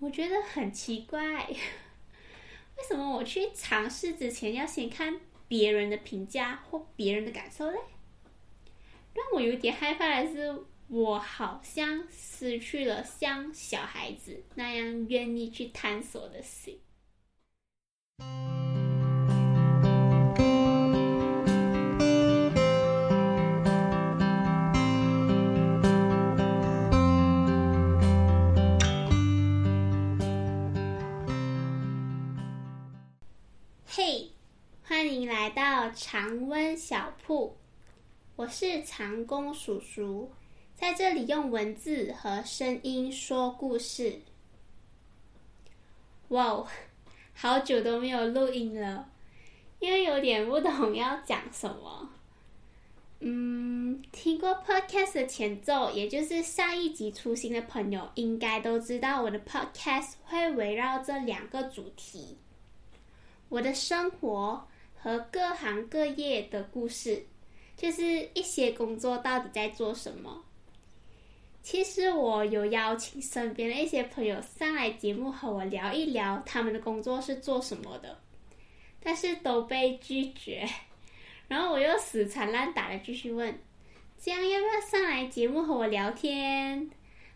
我觉得很奇怪，为什么我去尝试之前要先看别人的评价或别人的感受嘞？让我有点害怕的是，我好像失去了像小孩子那样愿意去探索的心。来到常温小铺，我是长工叔叔，在这里用文字和声音说故事。哇哦，好久都没有录音了，因为有点不懂要讲什么。嗯，听过 podcast 的前奏，也就是上一集出新的朋友，应该都知道我的 podcast 会围绕这两个主题。我的生活和各行各业的故事，就是一些工作到底在做什么。其实我有邀请身边的一些朋友上来节目和我聊一聊他们的工作是做什么的，但是都被拒绝。然后我又死缠烂打的继续问：这样要不要上来节目和我聊天？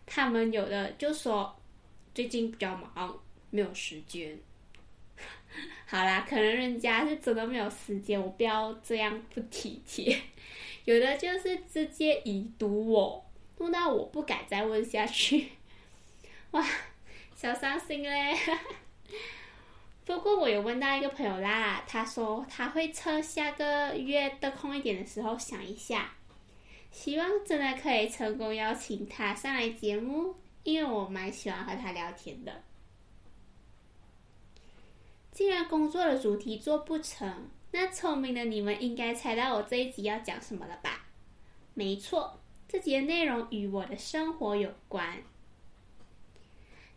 他们有的就说最近比较忙，没有时间。好啦，可能人家是真的没有时间，我不要这样不体贴。有的就是直接已读我，弄到我不敢再问下去。哇，小伤心嘞！不过我有问到一个朋友啦，他说他会趁下个月得空一点的时候想一下，希望真的可以成功邀请他上来节目，因为我蛮喜欢和他聊天的。既然工作的主题做不成，那聪明的你们应该猜到我这一集要讲什么了吧？没错，这集的内容与我的生活有关。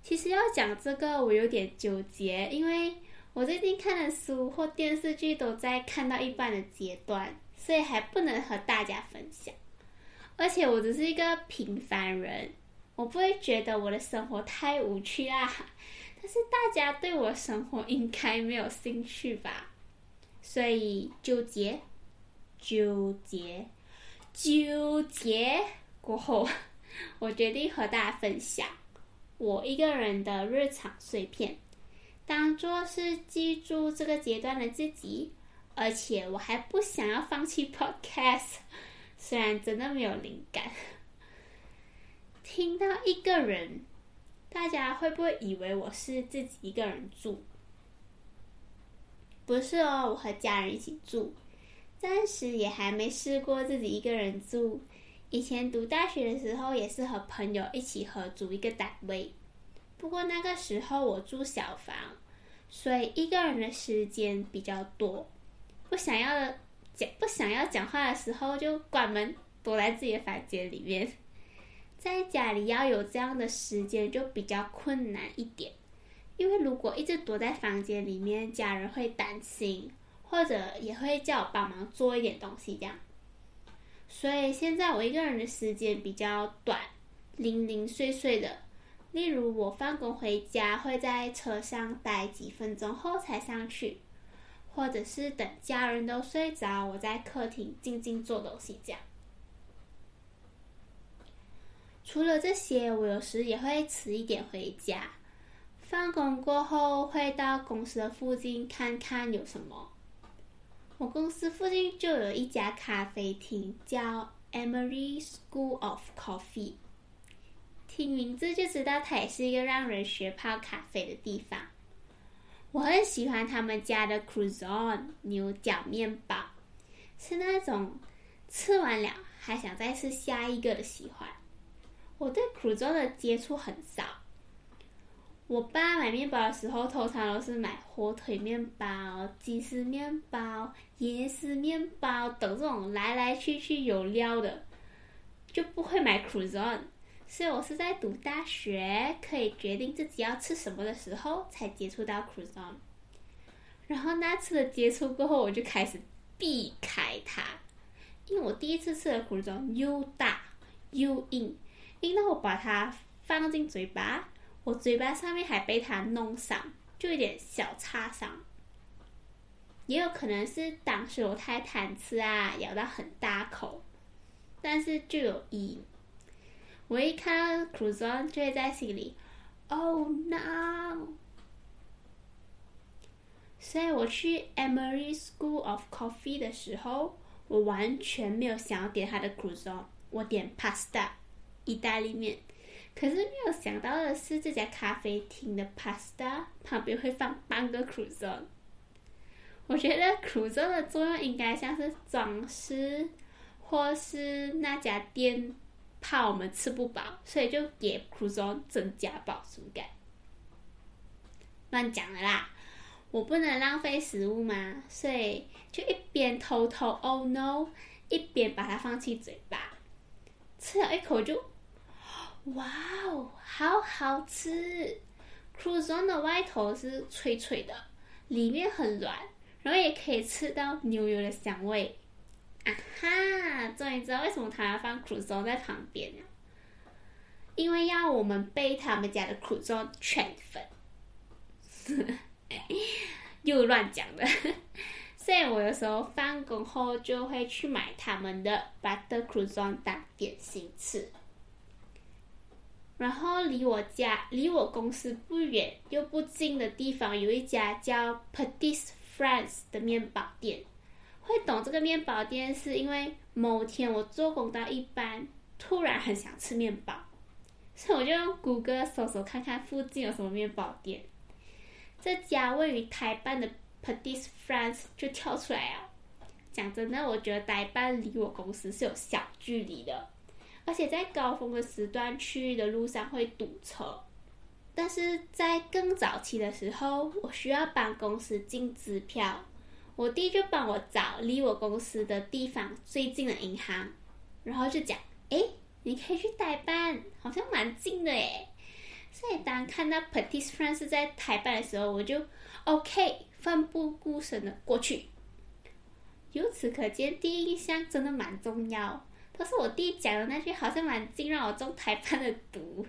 其实要讲这个，我有点纠结，因为我最近看的书或电视剧都在看到一半的阶段，所以还不能和大家分享。而且我只是一个平凡人，我不会觉得我的生活太无趣啊。但是大家对我生活应该没有兴趣吧，所以纠结、纠结、纠结过后，我决定和大家分享我一个人的日常碎片，当做是记住这个阶段的自己。而且我还不想要放弃 Podcast，虽然真的没有灵感，听到一个人。大家会不会以为我是自己一个人住？不是哦，我和家人一起住，暂时也还没试过自己一个人住。以前读大学的时候，也是和朋友一起合租一个单位，不过那个时候我住小房，所以一个人的时间比较多。不想要讲不想要讲话的时候，就关门躲在自己的房间里面。在家里要有这样的时间就比较困难一点，因为如果一直躲在房间里面，家人会担心，或者也会叫我帮忙做一点东西这样。所以现在我一个人的时间比较短，零零碎碎的。例如我放工回家会在车上待几分钟后才上去，或者是等家人都睡着，我在客厅静静做东西这样。除了这些，我有时也会迟一点回家。放工过后，会到公司的附近看看有什么。我公司附近就有一家咖啡厅，叫 Emery School of Coffee。听名字就知道，它也是一个让人学泡咖啡的地方。我很喜欢他们家的 Croissant 牛角面包，是那种吃完了还想再吃下一个的喜欢。我对苦粥的接触很少。我爸买面包的时候，通常都是买火腿面包、鸡丝面包、椰丝面包等这种来来去去有料的，就不会买苦粥。所以我是在读大学，可以决定自己要吃什么的时候，才接触到苦粥。然后那次的接触过后，我就开始避开它，因为我第一次吃的苦粥又大又硬。因为我把它放进嘴巴，我嘴巴上面还被它弄伤，就有点小擦伤。也有可能是当时我太贪吃啊，咬到很大口，但是就有阴影。我一看到 c r u z o n 就会在心里，Oh no！所以我去 Emery School of Coffee 的时候，我完全没有想要点它的 c r u z o n 我点 pasta，意大利面。可是没有想到的是，这家咖啡厅的 pasta 旁边会放半个 croissant。我觉得 croissant 的作用应该像是装饰，或是那家店。怕我们吃不饱，所以就给 croissant 增加饱足感。乱讲的啦，我不能浪费食物嘛，所以就一边偷偷 oh no，一边把它放进嘴巴，吃了一口就，哇哦，好好吃苦棕的外头是脆脆的，里面很软，然后也可以吃到牛油的香味。啊哈！终于知道为什么他要放苦棕在旁边了，因为要我们被他们家的苦棕圈粉，又乱讲的。所以我有时候放工后就会去买他们的 butter croissant 当点心吃。然后离我家、离我公司不远又不近的地方，有一家叫 Petit France 的面包店。会懂这个面包店，是因为某天我做工到一半，突然很想吃面包，所以我就用谷歌搜搜看看附近有什么面包店。这家位于台办的 Petit France 就跳出来啊！讲真的，我觉得台办离我公司是有小距离的，而且在高峰的时段去的路上会堵车。但是在更早期的时候，我需要帮公司进支票。我弟就帮我找离我公司的地方最近的银行，然后就讲，哎，你可以去代办，好像蛮近的诶。所以当看到 Petit France 在台办的时候，我就 OK，奋不顾身的过去。由此可见，第一印象真的蛮重要。可是我弟讲的那句，好像蛮近，让我中台办的毒。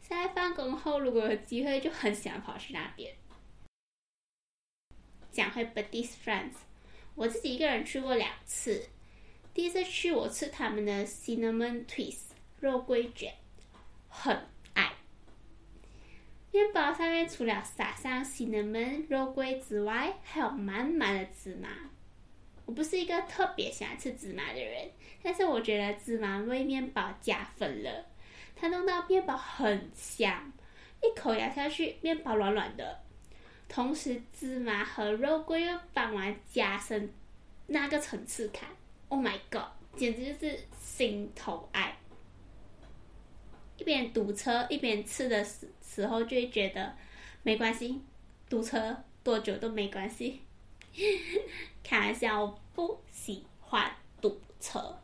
现在放工后，如果有机会，就很想跑去那边。讲回 b u d d h i s Friends，我自己一个人去过两次。第一次去，我吃他们的 Cinnamon Twist 肉桂卷，很爱。面包上面除了撒上 Cinnamon 肉桂之外，还有满满的芝麻。我不是一个特别喜欢吃芝麻的人，但是我觉得芝麻为面包加分了。它弄到面包很香，一口咬下去，面包软软的。同时，芝麻和肉桂又帮忙加深那个层次感。Oh my god，简直就是心头爱！一边堵车一边吃的时时候，就会觉得没关系，堵车多久都没关系。开玩笑，我不喜欢堵车，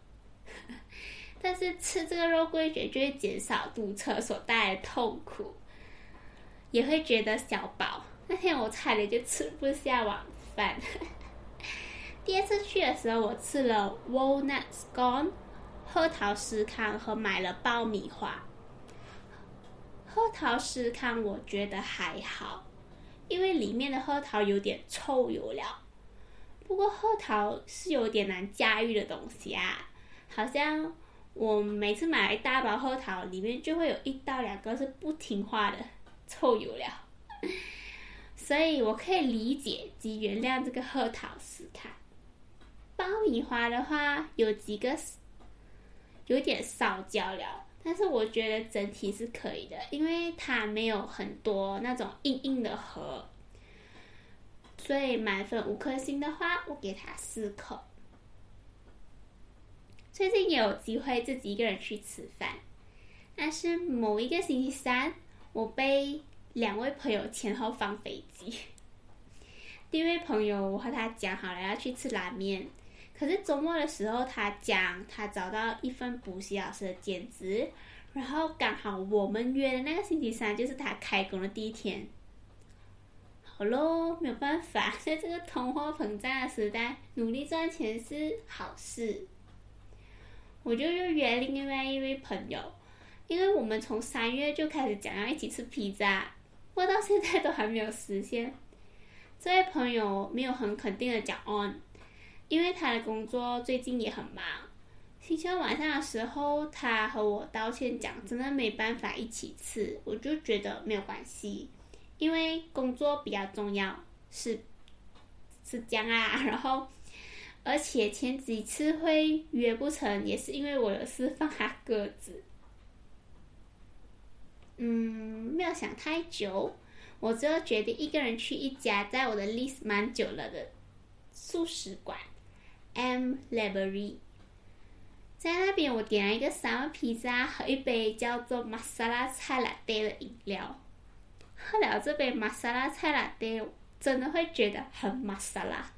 但是吃这个肉桂卷就会减少堵车所带来的痛苦，也会觉得小饱。那天我差点就吃不下晚饭。第二次去的时候，我吃了 walnut scone 核桃司康和买了爆米花。核桃司康我觉得还好，因为里面的核桃有点臭油了。不过核桃是有点难驾驭的东西啊，好像我每次买一大包核桃，里面就会有一到两个是不听话的臭油了。所以我可以理解及原谅这个核桃斯卡。爆米花的话，有几个有点烧焦了，但是我觉得整体是可以的，因为它没有很多那种硬硬的核。所以满分五颗星的话，我给它四颗。最近也有机会自己一个人去吃饭，但是某一个星期三，我被。两位朋友 前后放飞机。第一位朋友，我和他讲好了要去吃拉面，可是周末的时候，他讲他找到一份补习老师的兼职，然后刚好我们约的那个星期三就是他开工的第一天。好喽，没有办法，在这个通货膨胀的时代，努力赚钱是好事。我就又约另外一位朋友。因为我们从三月就开始讲要一起吃披萨，我到现在都还没有实现。这位朋友没有很肯定的讲 on，因为他的工作最近也很忙。星期二晚上的时候，他和我道歉讲真的没办法一起吃，我就觉得没有关系，因为工作比较重要，是是这样啊。然后，而且前几次会约不成，也是因为我有事放他鸽子。嗯，没有想太久，我就决定一个人去一家在我的 list 蛮久了的素食馆，M Library。在那边，我点了一个三文披萨和一杯叫做玛莎拉菜拉蒂的饮料。喝了这杯玛莎拉菜拉蒂，真的会觉得很玛莎拉。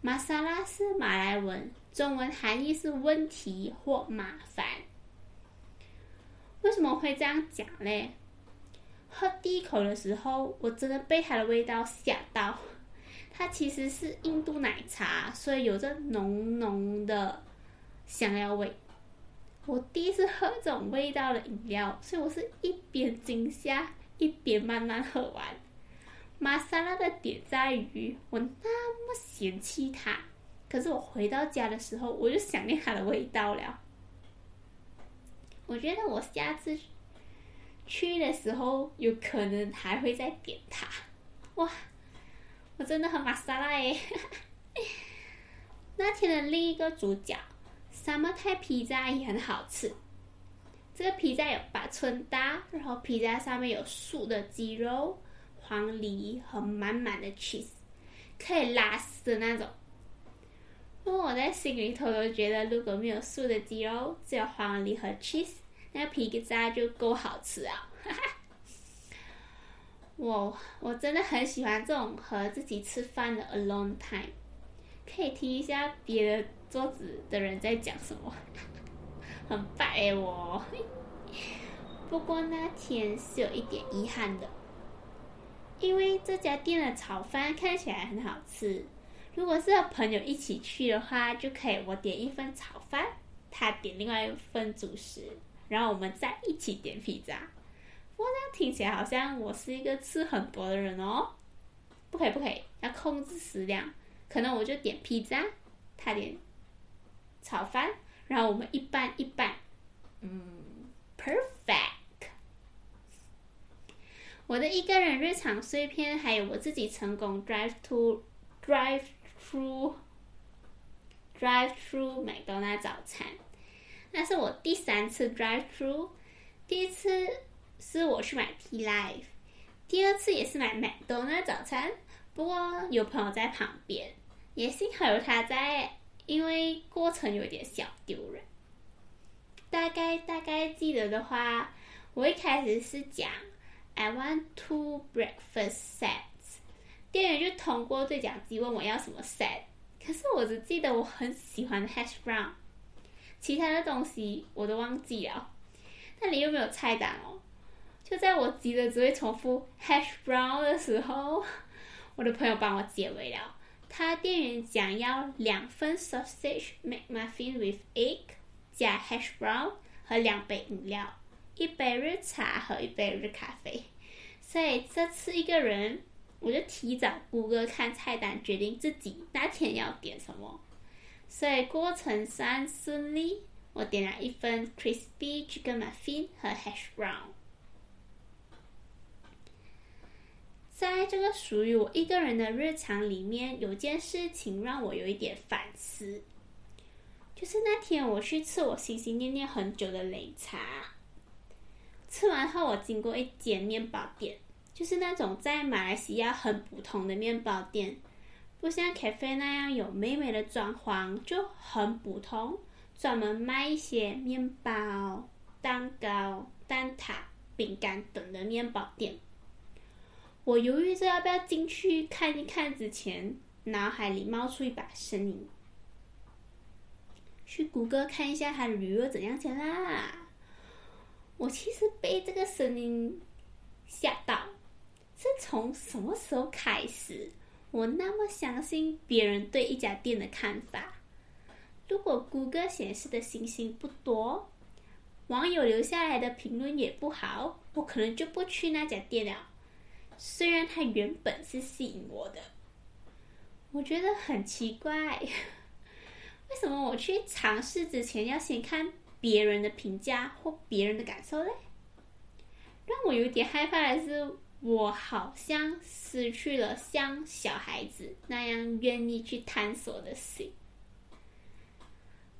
玛莎拉是马来文，中文含义是问题或麻烦。为什么会这样讲嘞？喝第一口的时候，我真的被它的味道吓到。它其实是印度奶茶，所以有着浓浓的香料味。我第一次喝这种味道的饮料，所以我是一边惊吓一边慢慢喝完。玛莎拉的点在于我那么嫌弃它，可是我回到家的时候，我就想念它的味道了。我觉得我下次去的时候，有可能还会再点它。哇，我真的很玛莎拉诶！那天的另一个主角，沙漠泰披萨也很好吃。这个披萨有八寸大，然后披萨上面有素的鸡肉、黄梨和满满的 cheese，可以拉丝的那种。因为我在心里头都觉得，如果没有素的鸡肉，只有黄梨和 cheese，那披萨就够好吃啊！哈 哈我我真的很喜欢这种和自己吃饭的 alone time，可以听一下别的桌子的人在讲什么，很棒哎我。不过那天是有一点遗憾的，因为这家店的炒饭看起来很好吃。如果是和朋友一起去的话，就可以我点一份炒饭，他点另外一份主食，然后我们再一起点披萨。不过这样听起来好像我是一个吃很多的人哦，不可以不可以，要控制食量。可能我就点披萨，他点炒饭，然后我们一半一半，嗯，perfect。我的一个人日常碎片，还有我自己成功 drive to drive。through drive through 麦当劳早餐，那是我第三次 drive through，第一次是我去买 T Life，第二次也是买麦当劳早餐，不过有朋友在旁边，也幸好有他在，因为过程有点小丢人。大概大概记得的话，我一开始是讲 I want two breakfast sets"，。店员就通过对讲机问我要什么 set，可是我只记得我很喜欢 hash brown，其他的东西我都忘记了。那里又没有菜单哦，就在我急得只会重复 hash brown 的时候，我的朋友帮我解围了。他店员讲要两份 sausage McMuffin with egg 加 hash brown 和两杯饮料，一杯热茶和一杯热咖啡。所以这次一个人。我就提早谷歌看菜单，决定自己那天要点什么，所以过程算顺利。我点了一份 crispy chicken muffin 和 hash brown。在这个属于我一个人的日常里面，有件事情让我有一点反思，就是那天我去吃我心心念念很久的擂茶，吃完后我经过一间面包店。就是那种在马来西亚很普通的面包店，不像 cafe 那样有美美的装潢，就很普通，专门卖一些面包、蛋糕、蛋挞、饼干等的面包店。我犹豫着要不要进去看一看之前，脑海里冒出一把声音：去谷歌看一下它的旅游怎样先啦。我其实被这个声音吓到。是从什么时候开始，我那么相信别人对一家店的看法？如果谷歌显示的星星不多，网友留下来的评论也不好，我可能就不去那家店了。虽然它原本是吸引我的，我觉得很奇怪，为什么我去尝试之前要先看别人的评价或别人的感受嘞？让我有点害怕的是，我好像失去了像小孩子那样愿意去探索的心。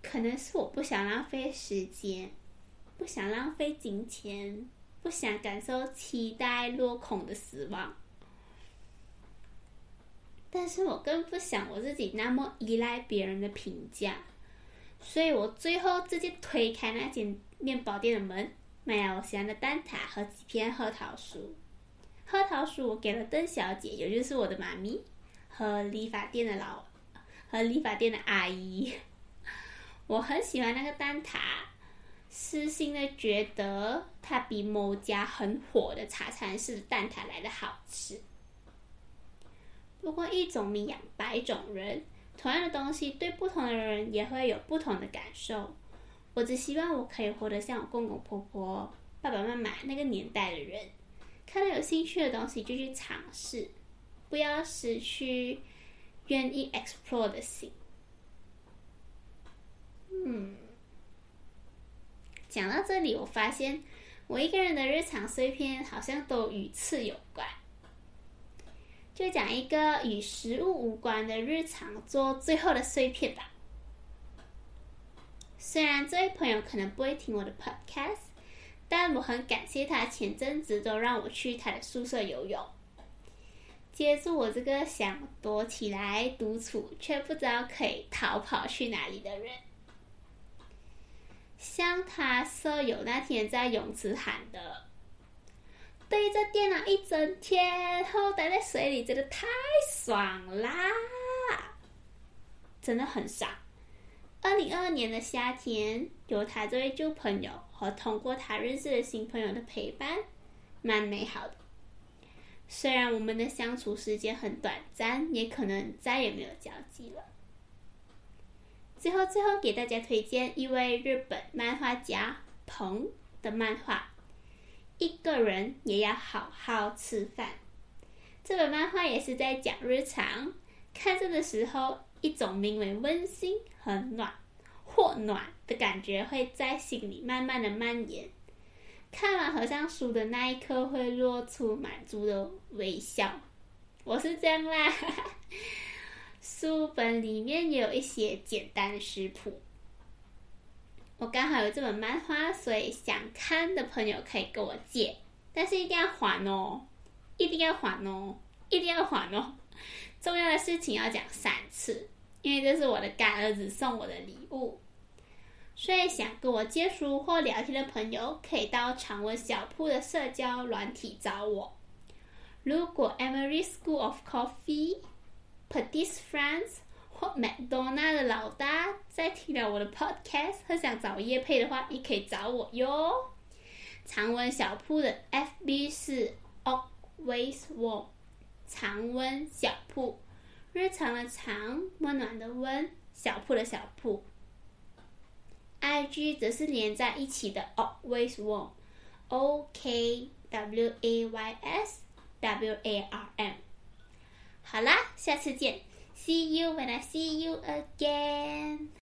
可能是我不想浪费时间，不想浪费金钱，不想感受期待落空的失望。但是我更不想我自己那么依赖别人的评价，所以我最后直接推开那间面包店的门，买了我喜欢的蛋挞和几片核桃酥。核桃酥我给了邓小姐，也就是我的妈咪，和理发店的老和理发店的阿姨。我很喜欢那个蛋挞，私心的觉得它比某家很火的茶餐室蛋挞来的好吃。不过一种米养百种人，同样的东西对不同的人也会有不同的感受。我只希望我可以活得像我公公婆婆、爸爸妈妈那个年代的人，看到有兴趣的东西就去尝试，不要失去愿意 explore 的心。嗯，讲到这里，我发现我一个人的日常碎片好像都与吃有关。就讲一个与食物无关的日常做最后的碎片吧。虽然这位朋友可能不会听我的 podcast，但我很感谢他前阵子都让我去他的宿舍游泳，接住我这个想躲起来独处却不知道可以逃跑去哪里的人。像他舍友那天在泳池喊的。对着电脑一整天，后待在水里真的太爽啦！真的很爽。二零二二年的夏天，有他这位旧朋友和通过他认识的新朋友的陪伴，蛮美好的。虽然我们的相处时间很短暂，也可能再也没有交集了。最后，最后给大家推荐一位日本漫画家鹏的漫画。一个人也要好好吃饭。这本漫画也是在讲日常，看着的时候，一种名为温馨、很暖或暖的感觉会在心里慢慢的蔓延。看完合上书的那一刻，会露出满足的微笑。我是这样啦。书本里面也有一些简单的食谱。我刚好有这本漫画，所以想看的朋友可以跟我借，但是一定要还哦，一定要还哦，一定要还哦。重要的事情要讲三次，因为这是我的干儿子送我的礼物。所以想跟我借书或聊天的朋友，可以到长文小铺的社交软体找我。如果 Emery School of Coffee, Petite France。麦当娜的老大在听了我的 podcast，很想找叶配的话，也可以找我哟。常温小铺的 FB 是 always warm，常温小铺，日常的常，温暖的温，小铺的小铺。IG 则是连在一起的 always warm，O K W A Y S W A R M。好啦，下次见。See you when I see you again.